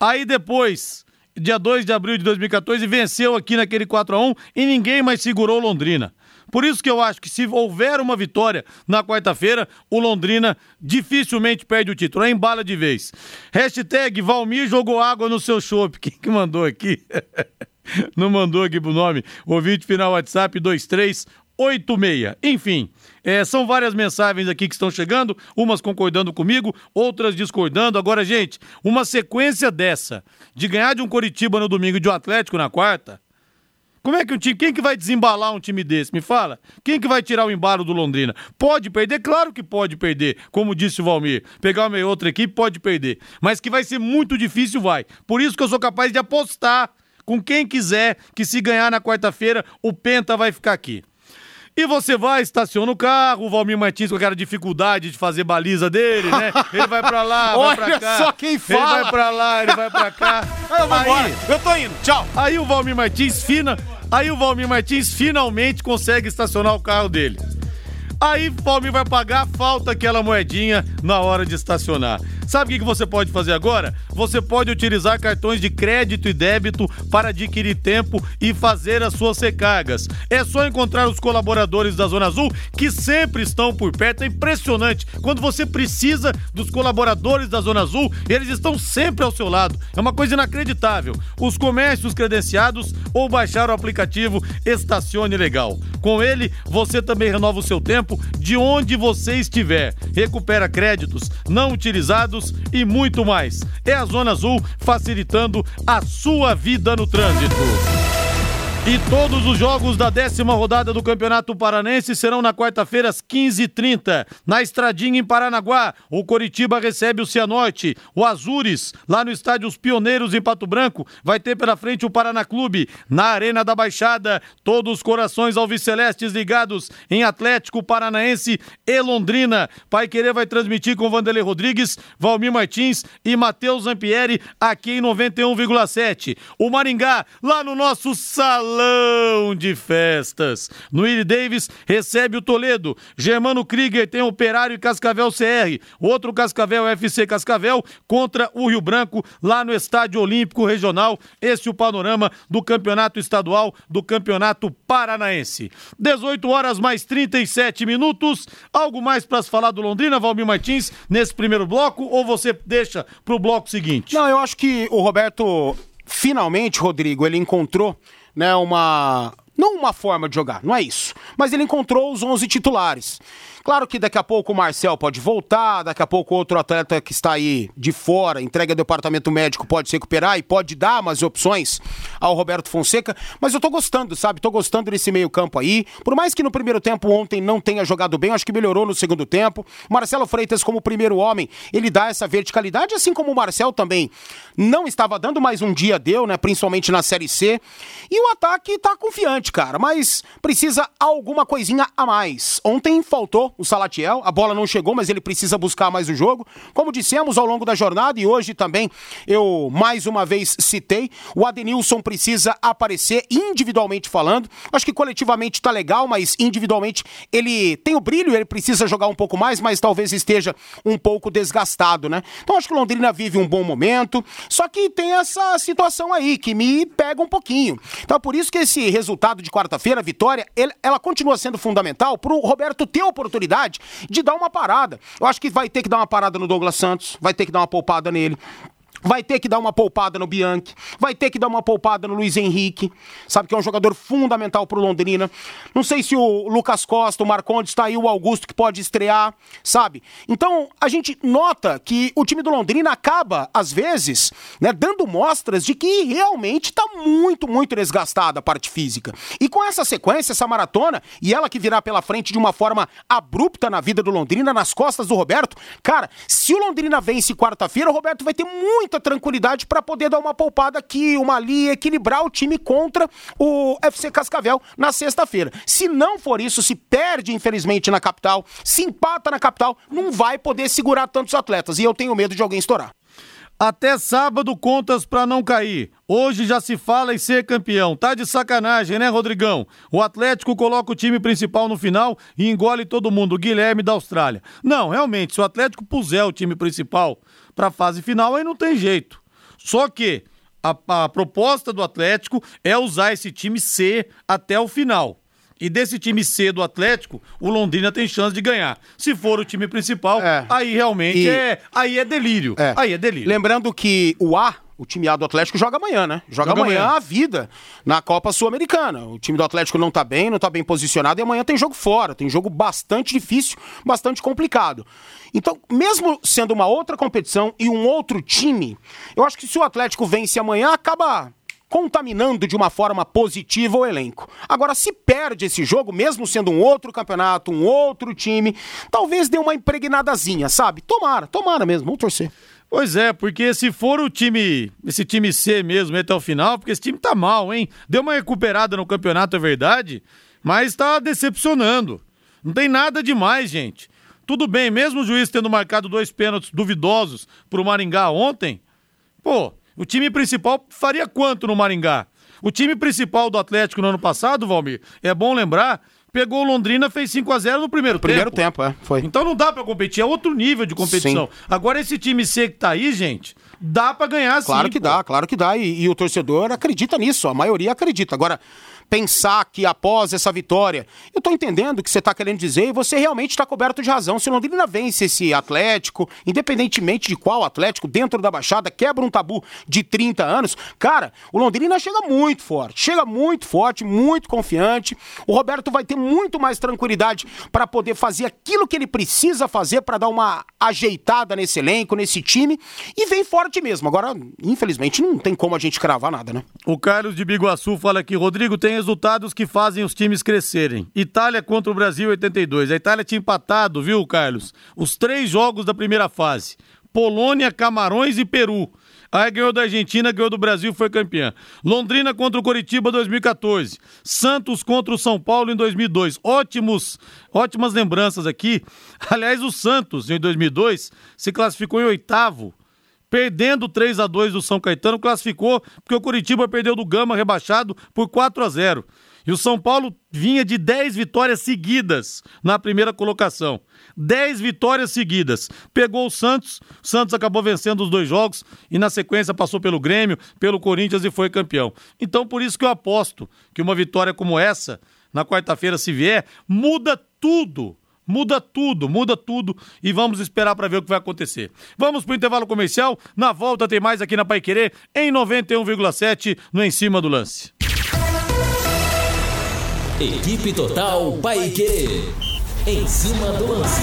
[SPEAKER 3] Aí depois, dia 2 de abril de 2014, venceu aqui naquele 4 a 1 e ninguém mais segurou Londrina. Por isso que eu acho que se houver uma vitória na quarta-feira, o Londrina dificilmente perde o título. É embala de vez. Hashtag Valmir jogou água no seu chopp. Quem que mandou aqui? Não mandou aqui pro nome. Ouvinte final WhatsApp 2386. Enfim, é, são várias mensagens aqui que estão chegando, umas concordando comigo, outras discordando. Agora, gente, uma sequência dessa, de ganhar de um Coritiba no domingo e de um Atlético na quarta, como é que um time. Quem que vai desembalar um time desse? Me fala. Quem que vai tirar o embalo do Londrina? Pode perder? Claro que pode perder, como disse o Valmir. Pegar uma outra equipe pode perder. Mas que vai ser muito difícil, vai. Por isso que eu sou capaz de apostar com quem quiser que se ganhar na quarta-feira, o Penta vai ficar aqui. E você vai, estaciona o carro, o Valmir Martins com aquela dificuldade de fazer baliza dele, né? Ele vai pra lá, vai pra cá.
[SPEAKER 6] Olha só quem fala.
[SPEAKER 3] Ele vai pra lá, ele vai pra cá.
[SPEAKER 6] Eu vou embora. Eu tô indo. Tchau.
[SPEAKER 3] Aí o Valmir Martins fina, aí o Valmir Martins finalmente consegue estacionar o carro dele. Aí Valmir vai pagar, falta aquela moedinha na hora de estacionar. Sabe o que você pode fazer agora? Você pode utilizar cartões de crédito e débito para adquirir tempo e fazer as suas recargas. É só encontrar os colaboradores da Zona Azul que sempre estão por perto. É impressionante. Quando você precisa dos colaboradores da Zona Azul, eles estão sempre ao seu lado. É uma coisa inacreditável. Os comércios credenciados ou baixar o aplicativo Estacione Legal. Com ele, você também renova o seu tempo de onde você estiver. Recupera créditos não utilizados e muito mais. É a Zona Azul facilitando a sua vida no trânsito. E todos os jogos da décima rodada do Campeonato Paranense serão na quarta-feira às 15h30. Na Estradinha em Paranaguá, o Coritiba recebe o Cianorte. O Azures, lá no estádio Os Pioneiros em Pato Branco, vai ter pela frente o Paraná Clube. Na Arena da Baixada, todos os corações alvicelestes ligados em Atlético Paranaense e Londrina. Pai Querer vai transmitir com Vanderlei Rodrigues, Valmir Martins e Matheus Zampieri aqui em 91,7. O Maringá, lá no nosso salão salão de festas. Willie Davis recebe o Toledo. Germano Krieger tem Operário e Cascavel CR. Outro Cascavel FC Cascavel contra o Rio Branco lá no Estádio Olímpico Regional. Esse é o panorama do Campeonato Estadual do Campeonato Paranaense. 18 horas mais 37 minutos. Algo mais para se falar do Londrina, Valmir Martins, nesse primeiro bloco ou você deixa pro bloco seguinte?
[SPEAKER 6] Não, eu acho que o Roberto finalmente, Rodrigo, ele encontrou né, uma não uma forma de jogar, não é isso. Mas ele encontrou os 11 titulares. Claro que daqui a pouco o Marcel pode voltar, daqui a pouco outro atleta que está aí de fora, entrega ao departamento médico, pode se recuperar e pode dar mais opções ao Roberto Fonseca. Mas eu tô gostando, sabe? Tô gostando desse meio-campo aí. Por mais que no primeiro tempo ontem não tenha jogado bem, acho que melhorou no segundo tempo. Marcelo Freitas, como primeiro homem, ele dá essa verticalidade, assim como o Marcel também não estava dando, mas um dia deu, né? Principalmente na Série C. E o ataque tá confiante, cara, mas precisa alguma coisinha a mais. Ontem faltou o Salatiel. A bola não chegou, mas ele precisa buscar mais o jogo. Como dissemos ao longo da jornada e hoje também eu mais uma vez citei, o Adenilson precisa aparecer individualmente falando. Acho que coletivamente tá legal, mas individualmente ele tem o brilho, ele precisa jogar um pouco mais, mas talvez esteja um pouco desgastado, né? Então acho que o Londrina vive um bom momento, só que tem essa situação aí que me pega um pouquinho. Então é por isso que esse resultado de quarta-feira, vitória, ele, ela continua sendo fundamental pro Roberto ter oportunidade de dar uma parada. Eu acho que vai ter que dar uma parada no Douglas Santos, vai ter que dar uma poupada nele. Vai ter que dar uma poupada no Bianchi, vai ter que dar uma poupada no Luiz Henrique, sabe que é um jogador fundamental pro Londrina. Não sei se o Lucas Costa, o Marcondes está aí, o Augusto que pode estrear, sabe? Então, a gente nota que o time do Londrina acaba, às vezes, né, dando mostras de que realmente está muito, muito desgastada a parte física. E com essa sequência, essa maratona, e ela que virá pela frente de uma forma abrupta na vida do Londrina, nas costas do Roberto, cara, se o Londrina vence quarta-feira, o Roberto vai ter muita tranquilidade para poder dar uma poupada aqui, uma ali, equilibrar o time contra o FC Cascavel na sexta-feira. Se não for isso, se perde, infelizmente, na capital, se empata na capital, não vai poder segurar tantos atletas. E eu tenho medo de alguém estourar.
[SPEAKER 3] Até sábado contas para não cair. Hoje já se fala em ser campeão. Tá de sacanagem, né, Rodrigão? O Atlético coloca o time principal no final e engole todo mundo. O Guilherme da Austrália. Não, realmente, se o Atlético puser o time principal para a fase final, aí não tem jeito. Só que a, a proposta do Atlético é usar esse time C até o final. E desse time C do Atlético, o Londrina tem chance de ganhar. Se for o time principal,
[SPEAKER 6] É.
[SPEAKER 3] aí realmente
[SPEAKER 6] E-
[SPEAKER 3] é. Aí é delírio.
[SPEAKER 6] É.
[SPEAKER 3] Aí é delírio.
[SPEAKER 6] Lembrando que o A, o time A do Atlético, joga amanhã, né? Joga,
[SPEAKER 3] Joga
[SPEAKER 6] amanhã,
[SPEAKER 3] amanhã.
[SPEAKER 6] a vida na Copa Sul-Americana. O time do Atlético não tá bem, não tá bem posicionado e amanhã tem jogo fora. Tem jogo bastante difícil, bastante complicado. Então, mesmo sendo uma outra competição e um outro time, eu acho que se o Atlético vence amanhã, acaba contaminando de uma forma positiva o elenco. Agora, se perde esse jogo, mesmo sendo um outro campeonato, um outro time, talvez dê uma impregnadazinha, sabe? Tomara, tomara mesmo, vamos torcer.
[SPEAKER 3] Pois é, porque se for o time, esse time C mesmo até o final, porque esse time tá mal, hein? Deu uma recuperada no campeonato, é verdade, mas tá decepcionando. Não tem nada demais, gente. Tudo bem, mesmo o juiz tendo marcado dois pênaltis duvidosos pro Maringá ontem, pô, o time principal faria quanto no Maringá? O time principal do Atlético no ano passado, Valmir, é bom lembrar, pegou Londrina, fez 5 a 0 no primeiro,
[SPEAKER 6] Primeiro
[SPEAKER 3] tempo.
[SPEAKER 6] tempo, é, foi.
[SPEAKER 3] Então não dá pra competir, é outro nível de competição. Agora esse time C que tá aí, gente, dá pra ganhar sim.
[SPEAKER 6] Claro que
[SPEAKER 3] pô.
[SPEAKER 6] dá, claro que dá. E, e o torcedor acredita nisso, a maioria acredita. Agora, pensar que após essa vitória, eu tô entendendo o que você tá querendo dizer e você realmente tá coberto de razão. Se o Londrina vence esse Atlético, independentemente de qual Atlético, dentro da Baixada, quebra um tabu de 30 anos, cara, o Londrina chega muito forte, chega muito forte, muito confiante. O Roberto vai ter muito mais tranquilidade para poder fazer aquilo que ele precisa fazer para dar uma ajeitada nesse elenco, nesse time e vem forte mesmo. Agora, infelizmente, não tem como a gente cravar nada, né?
[SPEAKER 3] O Carlos de Biguaçu fala aqui, Rodrigo, tem resultados que fazem os times crescerem. Itália contra o Brasil 82. A Itália tinha empatado, viu, Carlos? Os três jogos da primeira fase. Polônia, Camarões e Peru. Aí ganhou da Argentina, ganhou do Brasil, foi campeã. Londrina contra o Coritiba 2014. Santos contra o São Paulo em 2002. Ótimos, ótimas lembranças aqui. Aliás, o Santos em 2002 se classificou em oitavo perdendo 3 a 2 do São Caetano, classificou porque o Curitiba perdeu do Gama rebaixado por 4 a 0. E o São Paulo vinha de 10 vitórias seguidas na primeira colocação. 10 vitórias seguidas. Pegou o Santos, o Santos acabou vencendo os dois jogos e na sequência passou pelo Grêmio, pelo Corinthians e foi campeão. Então por isso que eu aposto que uma vitória como essa, na quarta-feira se vier, muda tudo Muda tudo, muda tudo e vamos esperar para ver o que vai acontecer. Vamos pro intervalo comercial. Na volta tem mais aqui na Pai Querer em 91,7 no Em Cima do Lance.
[SPEAKER 1] Equipe Total Paique. Em cima do lance.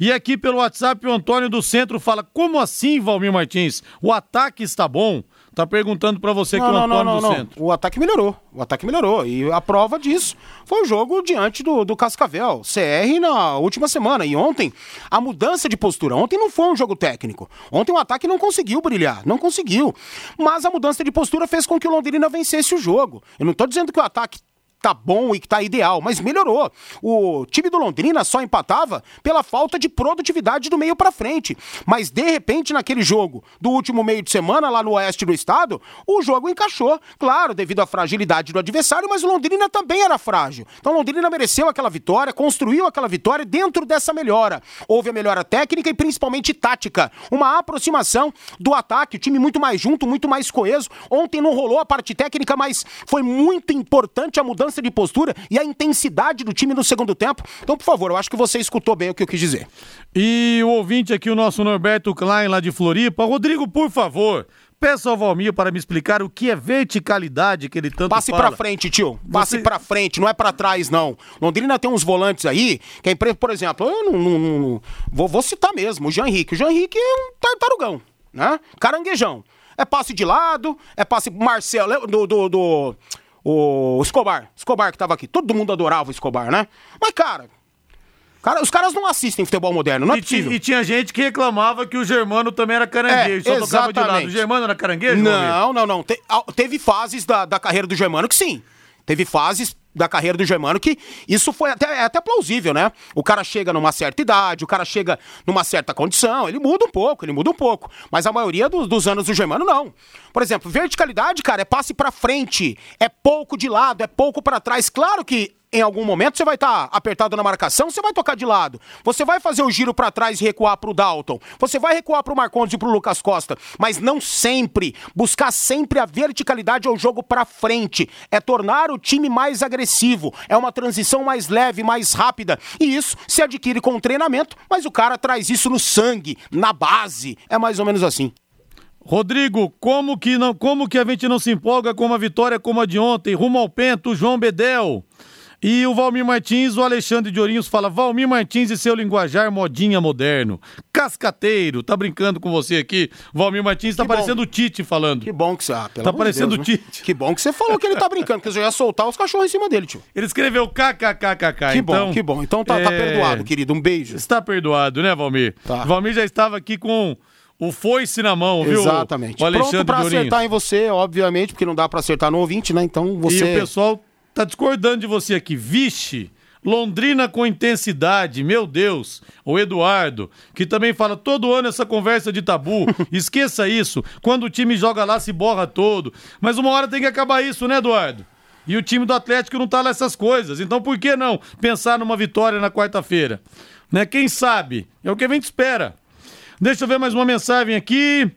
[SPEAKER 3] E aqui pelo WhatsApp o Antônio do Centro fala: Como assim, Valmir Martins? O ataque está bom? Tá perguntando para você aqui o Antônio do Centro.
[SPEAKER 6] O ataque melhorou. O ataque melhorou. E a prova disso foi o jogo diante do, do Cascavel. CR na última semana. E ontem, a mudança de postura. Ontem não foi um jogo técnico. Ontem o ataque não conseguiu brilhar. Não conseguiu. Mas a mudança de postura fez com que o Londrina vencesse o jogo. Eu não tô dizendo que o ataque tá bom e que tá ideal, mas melhorou. O time do Londrina só empatava pela falta de produtividade do meio para frente. Mas de repente naquele jogo do último meio de semana lá no oeste do estado, o jogo encaixou. Claro, devido à fragilidade do adversário, mas o Londrina também era frágil. Então o Londrina mereceu aquela vitória, construiu aquela vitória dentro dessa melhora. Houve a melhora técnica e principalmente tática, uma aproximação do ataque, o time muito mais junto, muito mais coeso. Ontem não rolou a parte técnica, mas foi muito importante a mudança mudança de postura e a intensidade do time no segundo tempo. Então, por favor, eu acho que você escutou bem o que eu quis dizer.
[SPEAKER 3] E o ouvinte aqui, o nosso Norberto Klein, lá de Floripa. Rodrigo, por favor, Peça ao Valmir para me explicar o que é verticalidade que ele tanto
[SPEAKER 6] Passe
[SPEAKER 3] fala.
[SPEAKER 6] pra frente, tio. Passe Você... pra frente, não é pra trás, não. Londrina tem uns volantes aí, que é empresa, por exemplo, eu não, não, não vou, vou, citar mesmo, o Jean Henrique. O Jean Henrique é um tartarugão, né? Caranguejão. É passe de lado, é passe Marcelo, do, do, do o Escobar. Escobar que tava aqui. Todo mundo adorava o Escobar, né? Mas, cara, Cara, os caras não assistem futebol moderno, não é
[SPEAKER 3] e
[SPEAKER 6] possível.
[SPEAKER 3] E tinha gente que reclamava que o Germano também era caranguejo, é, só tocava de lado. O Germano era caranguejo?
[SPEAKER 6] Não, não, não. Te, teve fases da, da carreira do Germano que sim. Teve fases da carreira do Germano, que isso foi até, é até plausível, né? O cara chega numa certa idade, o cara chega numa certa condição, ele muda um pouco, ele muda um pouco. Mas a maioria do, dos anos do Germano, não. Por exemplo, verticalidade, cara, é passe para frente, é pouco de lado, é pouco para trás. Claro que em algum momento você vai estar tá apertado na marcação, você vai tocar de lado. Você vai fazer o giro para trás e recuar para o Dalton. Você vai recuar para o Marcondes e para o Lucas Costa, mas não sempre. Buscar sempre a verticalidade ao jogo para frente. É tornar o time mais agressivo. É uma transição mais leve, mais rápida. E isso se adquire com o treinamento, mas o cara traz isso no sangue, na base. É mais ou menos assim.
[SPEAKER 3] Rodrigo, como que não, como que a gente não se empolga com uma vitória como a de ontem, rumo ao Pento, João Bedel? E o Valmir Martins, o Alexandre de Ourinhos fala: Valmir Martins e seu linguajar modinha moderno. Cascateiro, tá brincando com você aqui. Valmir Martins tá que parecendo bom. o Tite falando.
[SPEAKER 6] Que bom que você. Ah,
[SPEAKER 3] tá parecendo
[SPEAKER 6] Deus,
[SPEAKER 3] o Tite.
[SPEAKER 6] Né? Que bom que você falou que ele tá brincando, porque eu ia soltar os cachorros em cima dele, tio.
[SPEAKER 3] Ele escreveu kkkk.
[SPEAKER 6] Que então, bom, que bom. Então tá, tá é... tá perdoado, querido. Um beijo.
[SPEAKER 3] Está perdoado, né, Valmir? Tá. Valmir já estava aqui com o foice na mão, viu?
[SPEAKER 6] Exatamente.
[SPEAKER 3] O Alexandre
[SPEAKER 6] Pronto pra acertar em você, obviamente, porque não dá para acertar no ouvinte, né? Então você.
[SPEAKER 3] E o pessoal tá discordando de você aqui. Vixe! Londrina com intensidade, meu Deus. O Eduardo, que também fala todo ano essa conversa de tabu. Esqueça isso. Quando o time joga lá, se borra todo. Mas uma hora tem que acabar isso, né, Eduardo? E o time do Atlético não tá nessas coisas. Então por que não pensar numa vitória na quarta-feira? Né? Quem sabe? É o que a gente espera. Deixa eu ver mais uma mensagem aqui.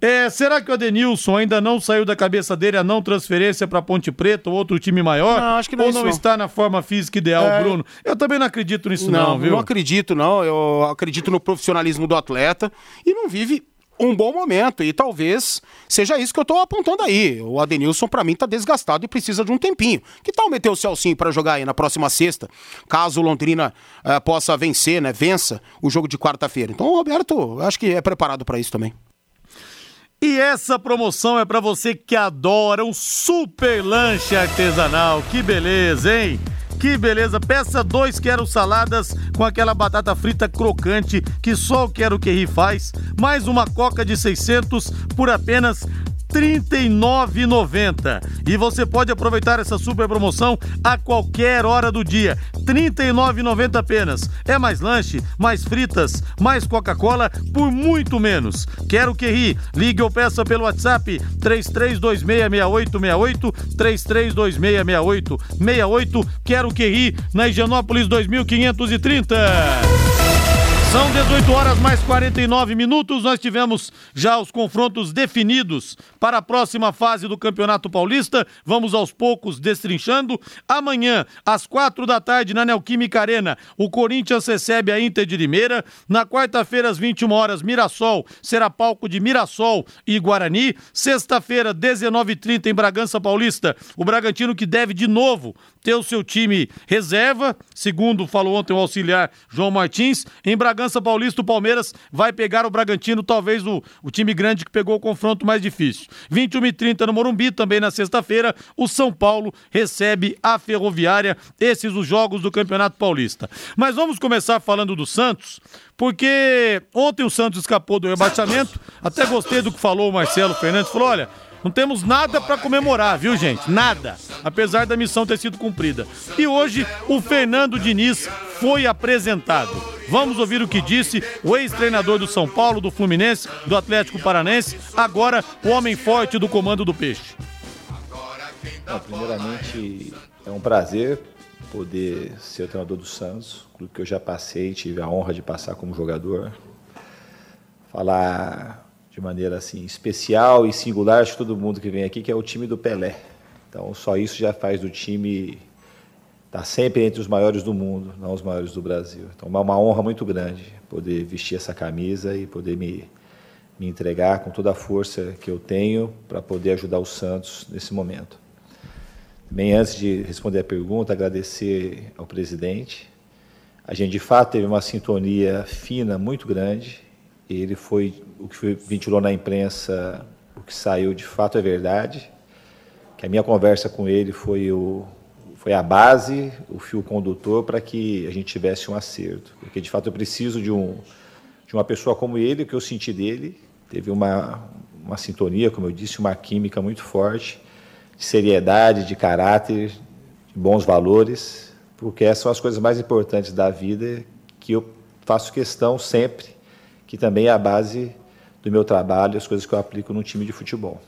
[SPEAKER 3] É, será que o Adenilson ainda não saiu da cabeça dele a não transferência para Ponte Preta ou outro time maior?
[SPEAKER 6] Não, acho que não é
[SPEAKER 3] Ou não,
[SPEAKER 6] não
[SPEAKER 3] está na forma física ideal, é... Bruno? Eu também não acredito nisso, não, não viu?
[SPEAKER 6] Não acredito, não. Eu acredito no profissionalismo do atleta e não vive um bom momento. E talvez seja isso que eu estou apontando aí. O Adenilson, para mim, está desgastado e precisa de um tempinho. Que tal meter o Celcinho para jogar aí na próxima sexta, caso o Londrina uh, possa vencer, né? Vença o jogo de quarta-feira. Então o Roberto, acho que é preparado para isso também.
[SPEAKER 3] E essa promoção é para você que adora um super lanche artesanal. Que beleza, hein? Que beleza. Peça dois quero saladas com aquela batata frita crocante que só o Quero Querri faz, mais uma coca de 600 por apenas 39,90. E você pode aproveitar essa super promoção a qualquer hora do dia. R$ 39,90 apenas. É mais lanche, mais fritas, mais Coca-Cola por muito menos. Quero que ri. Ligue ou peça pelo WhatsApp 33266868 33266868. Quero que ri na Higienópolis 2530. São 18 horas mais 49 minutos. Nós tivemos já os confrontos definidos para a próxima fase do Campeonato Paulista. Vamos aos poucos destrinchando. Amanhã, às quatro da tarde, na Neoquímica Arena, o Corinthians recebe a Inter de Limeira. Na quarta-feira, às 21 horas, Mirassol será palco de Mirassol e Guarani. Sexta-feira, 19h30, em Bragança Paulista, o Bragantino que deve de novo ter o seu time reserva, segundo falou ontem o auxiliar João Martins. Em Bragança Paulista, o Palmeiras vai pegar o Bragantino, talvez o, o time grande que pegou o confronto mais difícil. 21 e 30 no Morumbi, também na sexta-feira, o São Paulo recebe a Ferroviária. Esses os jogos do Campeonato Paulista. Mas vamos começar falando do Santos, porque ontem o Santos escapou do rebaixamento. Até gostei do que falou o Marcelo Fernandes. Falou: olha não temos nada para comemorar, viu, gente? Nada. Apesar da missão ter sido cumprida. E hoje o Fernando Diniz foi apresentado. Vamos ouvir o que disse o ex-treinador do São Paulo, do Fluminense, do Atlético Paranense, agora o homem forte do comando do Peixe.
[SPEAKER 7] Bom, primeiramente, é um prazer poder ser o treinador do Santos, clube que eu já passei, tive a honra de passar como jogador. Falar de maneira assim especial e singular, que todo mundo que vem aqui, que é o time do Pelé. Então, só isso já faz do time está sempre entre os maiores do mundo, não os maiores do Brasil. Então é uma honra muito grande poder vestir essa camisa e poder me, me entregar com toda a força que eu tenho para poder ajudar o Santos nesse momento. Bem, antes de responder a pergunta, agradecer ao presidente. A gente, de fato, teve uma sintonia fina muito grande. Ele foi, o que foi, ventilou na imprensa, o que saiu de fato é verdade. Que a minha conversa com ele foi o, foi a base, o fio condutor para que a gente tivesse um acerto. Porque, de fato, eu preciso de, um, de uma pessoa como ele, o que eu senti dele. Teve uma, uma sintonia, como eu disse, uma química muito forte, de seriedade, de caráter, de bons valores, porque essas são as coisas mais importantes da vida que eu faço questão sempre, que também é a base do meu trabalho, as coisas que eu aplico no time de futebol.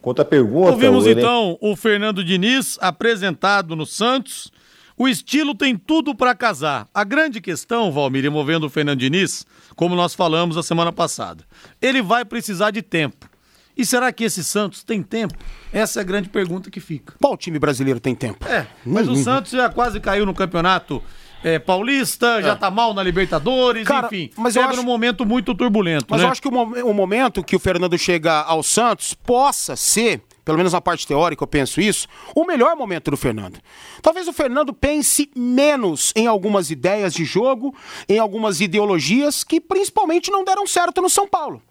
[SPEAKER 7] Quanto à pergunta.
[SPEAKER 3] Ouvimos o então o Fernando Diniz apresentado no Santos. O estilo tem tudo para casar. A grande questão, Valmir, envolvendo o Fernando Diniz, como nós falamos a semana passada, ele vai precisar de tempo. E será que esse Santos tem tempo? Essa é a grande pergunta que fica.
[SPEAKER 6] Qual time brasileiro tem tempo?
[SPEAKER 3] É, mas o Santos já quase caiu no campeonato é, paulista, é. já tá mal na Libertadores, Cara, enfim. Mas chega acho... num momento muito turbulento.
[SPEAKER 6] Mas
[SPEAKER 3] né?
[SPEAKER 6] eu acho que o, o momento que o Fernando chega ao Santos possa ser pelo menos na parte teórica eu penso isso, o melhor momento do Fernando. Talvez o Fernando pense menos em algumas ideias de jogo, em algumas ideologias que principalmente não deram certo no São Paulo.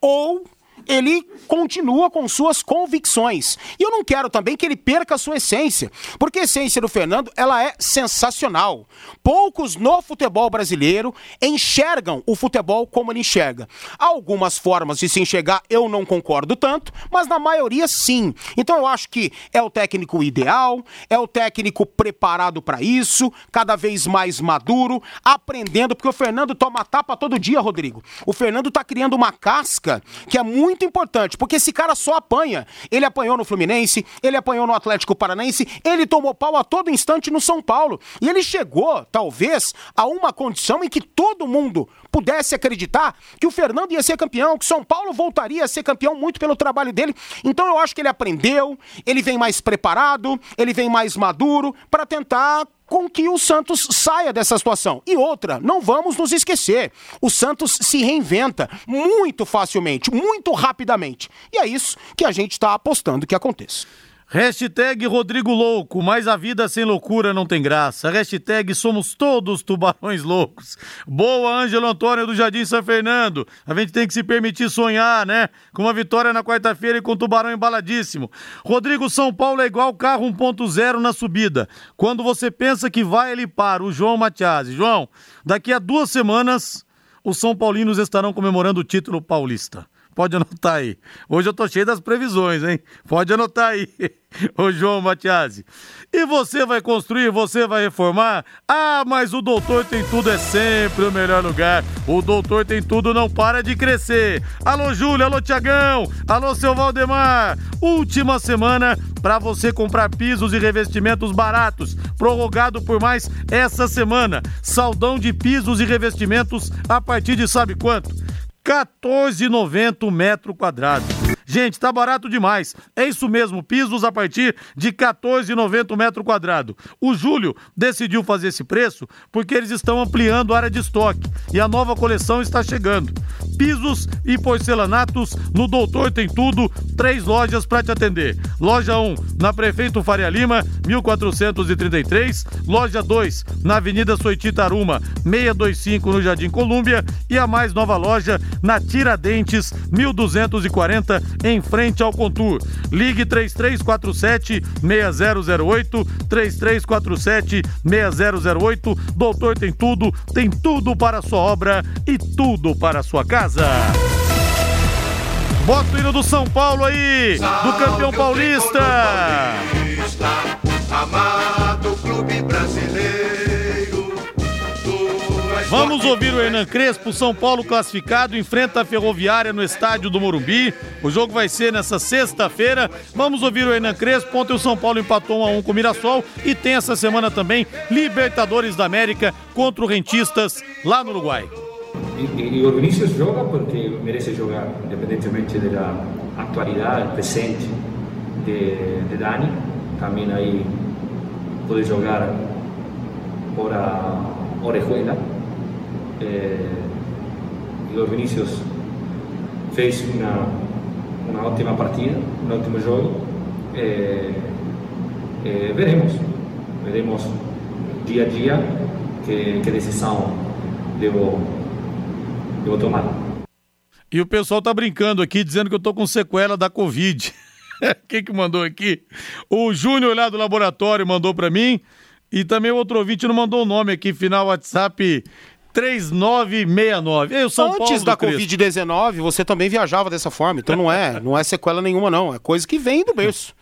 [SPEAKER 6] Ou ele continua com suas convicções. E eu não quero também que ele perca a sua essência, porque a essência do Fernando, ela é sensacional. Poucos no futebol brasileiro enxergam o futebol como ele enxerga. Algumas formas de se enxergar eu não concordo tanto, mas na maioria sim. Então eu acho que é o técnico ideal, é o técnico preparado para isso, cada vez mais maduro, aprendendo, porque o Fernando toma tapa todo dia, Rodrigo. O Fernando tá criando uma casca que é muito muito importante, porque esse cara só apanha. Ele apanhou no Fluminense, ele apanhou no Atlético Paranaense, ele tomou pau a todo instante no São Paulo. E ele chegou, talvez, a uma condição em que todo mundo pudesse acreditar que o Fernando ia ser campeão, que São Paulo voltaria a ser campeão muito pelo trabalho dele. Então eu acho que ele aprendeu, ele vem mais preparado, ele vem mais maduro para tentar com que o Santos saia dessa situação. E outra, não vamos nos esquecer: o Santos se reinventa muito facilmente, muito rapidamente. E é isso que a gente está apostando que aconteça.
[SPEAKER 3] Hashtag Rodrigo Louco, mas a vida sem loucura não tem graça. Hashtag somos todos tubarões loucos. Boa, Ângelo Antônio do Jardim São Fernando. A gente tem que se permitir sonhar, né? Com uma vitória na quarta-feira e com o tubarão embaladíssimo. Rodrigo, São Paulo é igual carro 1.0 na subida. Quando você pensa que vai, ele para. O João Matiasi. João, daqui a duas semanas, os São Paulinos estarão comemorando o título paulista. Pode anotar aí. Hoje eu tô cheio das previsões, hein? Pode anotar aí, ô João Matiasi. E você vai construir, você vai reformar? Ah, mas o Doutor Tem Tudo é sempre o melhor lugar. O Doutor Tem Tudo não para de crescer. Alô, Júlio, alô, Tiagão, alô, seu Valdemar. Última semana para você comprar pisos e revestimentos baratos. Prorrogado por mais essa semana. Saldão de pisos e revestimentos a partir de sabe quanto? 14,90 metro quadrado. Gente, tá barato demais. É isso mesmo, pisos a partir de 14,90 metro quadrado. O Júlio decidiu fazer esse preço porque eles estão ampliando a área de estoque e a nova coleção está chegando. Pisos e porcelanatos no Doutor Tem Tudo, três lojas para te atender. Loja 1, na Prefeito Faria Lima, 1433. Loja 2, na Avenida Soititaruma, 625 no Jardim Colúmbia. E a mais nova loja na Tiradentes, 1240, em frente ao Contur. Ligue 3347 6008, 3347 6008. Doutor tem tudo, tem tudo para a sua obra e tudo para a sua casa. Bota o hino do São Paulo aí, do campeão paulista. Amado clube Vamos ouvir o Hernan Crespo, São Paulo classificado, enfrenta a Ferroviária no estádio do Morumbi. O jogo vai ser nessa sexta-feira. Vamos ouvir o Hernan Crespo. Ontem o São Paulo empatou 1 a 1 com o Mirassol e tem essa semana também Libertadores da América contra o Rentistas lá no Uruguai.
[SPEAKER 8] E, e o Vinícius joga porque merece jogar, independentemente da atualidade presente de, de Dani. Também aí poder jogar hora, Orejuela. Eh, o Vinícius fez uma, uma ótima partida, um ótimo jogo. Eh, eh, veremos, veremos dia a dia que, que decisão devo, devo tomar.
[SPEAKER 3] E o pessoal tá brincando aqui, dizendo que eu tô com sequela da Covid. Quem que mandou aqui? O Júnior lá do laboratório mandou para mim. E também outro ouvinte não mandou o nome aqui, final WhatsApp 3969. Ei, o São
[SPEAKER 6] Antes
[SPEAKER 3] Paulo
[SPEAKER 6] da
[SPEAKER 3] do Crespo.
[SPEAKER 6] Covid-19, você também viajava dessa forma. Então não é, não é sequela nenhuma, não. É coisa que vem do berço.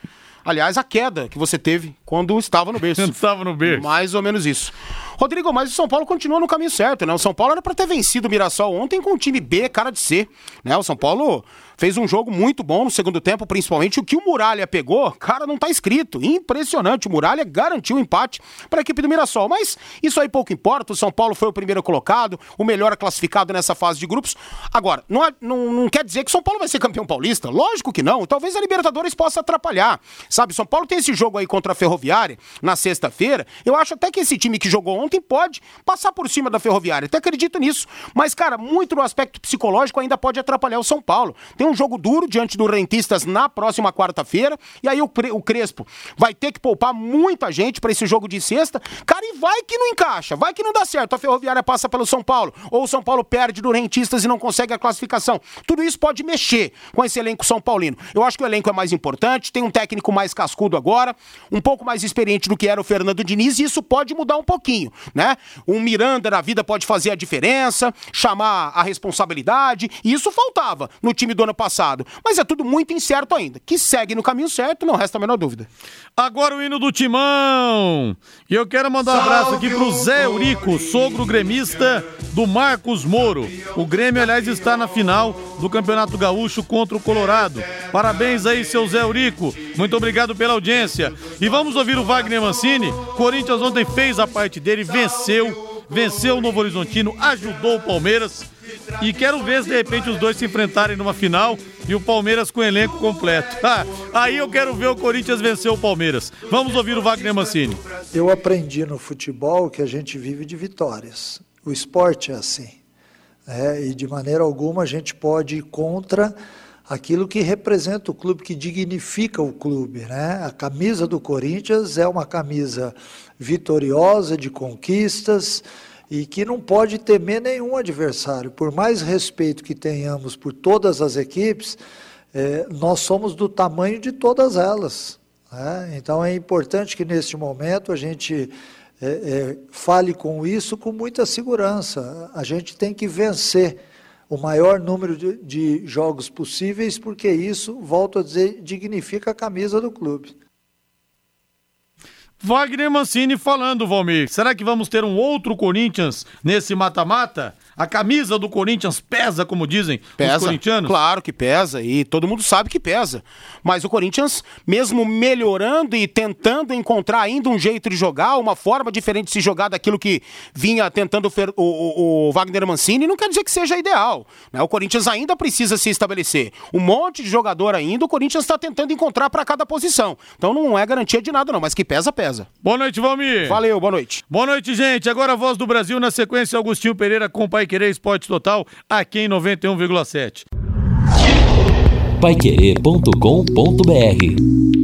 [SPEAKER 6] Aliás, a queda que você teve quando estava no berço.
[SPEAKER 3] Estava no berço.
[SPEAKER 6] Mais ou menos isso. Rodrigo, mas o São Paulo continua no caminho certo, né? O São Paulo era para ter vencido o Mirassol ontem com um time B, cara de C, né? O São Paulo fez um jogo muito bom no segundo tempo, principalmente o que o Muralha pegou, cara, não tá escrito. Impressionante, o Muralha garantiu o empate para a equipe do Mirassol, mas isso aí pouco importa. O São Paulo foi o primeiro colocado, o melhor classificado nessa fase de grupos. Agora, não, é- não, não quer dizer que o São Paulo vai ser campeão paulista? Lógico que não. Talvez a Libertadores possa atrapalhar. Sabe, São Paulo tem esse jogo aí contra a Ferroviária na sexta-feira. Eu acho até que esse time que jogou ontem pode passar por cima da Ferroviária. Até acredito nisso. Mas, cara, muito no aspecto psicológico ainda pode atrapalhar o São Paulo. Tem um jogo duro diante do Rentistas na próxima quarta-feira. E aí o, o Crespo vai ter que poupar muita gente para esse jogo de sexta. Cara, e vai que não encaixa, vai que não dá certo. A Ferroviária passa pelo São Paulo, ou o São Paulo perde do Rentistas e não consegue a classificação. Tudo isso pode mexer com esse elenco São Paulino. Eu acho que o elenco é mais importante, tem um técnico mais cascudo agora, um pouco mais experiente do que era o Fernando Diniz, e isso pode mudar um pouquinho, né? Um Miranda na vida pode fazer a diferença, chamar a responsabilidade, e isso faltava no time do ano passado. Mas é tudo muito incerto ainda. Que segue no caminho certo, não resta a menor dúvida.
[SPEAKER 3] Agora o hino do Timão. E eu quero mandar um abraço aqui pro Zé Eurico, sogro gremista do Marcos Moro. O Grêmio, aliás, está na final do Campeonato Gaúcho contra o Colorado. Parabéns aí, seu Zé Eurico. Muito obrigado pela audiência. E vamos ouvir o Wagner Mancini. Corinthians ontem fez a parte dele, venceu, venceu o Novo Horizontino, ajudou o Palmeiras. E quero ver se de repente os dois se enfrentarem numa final e o Palmeiras com o elenco completo. Ah, aí eu quero ver o Corinthians vencer o Palmeiras. Vamos ouvir o Wagner Mancini.
[SPEAKER 9] Eu aprendi no futebol que a gente vive de vitórias. O esporte é assim. né? e de maneira alguma a gente pode ir contra aquilo que representa o clube, que dignifica o clube. Né? A camisa do Corinthians é uma camisa vitoriosa, de conquistas, e que não pode temer nenhum adversário. Por mais respeito que tenhamos por todas as equipes, eh, nós somos do tamanho de todas elas. né? Então é importante que neste momento a gente eh, eh, fale com isso com muita segurança. A gente tem que vencer o maior número de, de jogos possíveis, porque isso, volto a dizer, dignifica a camisa do clube.
[SPEAKER 3] Wagner Mancini falando, Valmir. Será que vamos ter um outro Corinthians nesse mata-mata? A camisa do Corinthians pesa, como dizem os
[SPEAKER 6] Pesa.
[SPEAKER 3] corintianos?
[SPEAKER 6] Claro que pesa e todo mundo sabe que pesa. Mas o Corinthians, mesmo melhorando e tentando encontrar ainda um jeito de jogar, uma forma diferente de se jogar daquilo que vinha tentando o, o- o Wagner Mancini, não quer dizer que seja ideal. né? O Corinthians ainda precisa se estabelecer. Um monte de jogador ainda, o Corinthians está tentando encontrar para cada posição. Então não é garantia de nada, não, mas que pesa, pesa.
[SPEAKER 3] Boa noite, Valmir.
[SPEAKER 6] Valeu, boa noite.
[SPEAKER 3] Boa noite, gente. Agora a voz do Brasil na sequência, Augustinho Pereira com Pai Querer Esporte Total, aqui em 91,7.
[SPEAKER 1] Paiquerê.com.br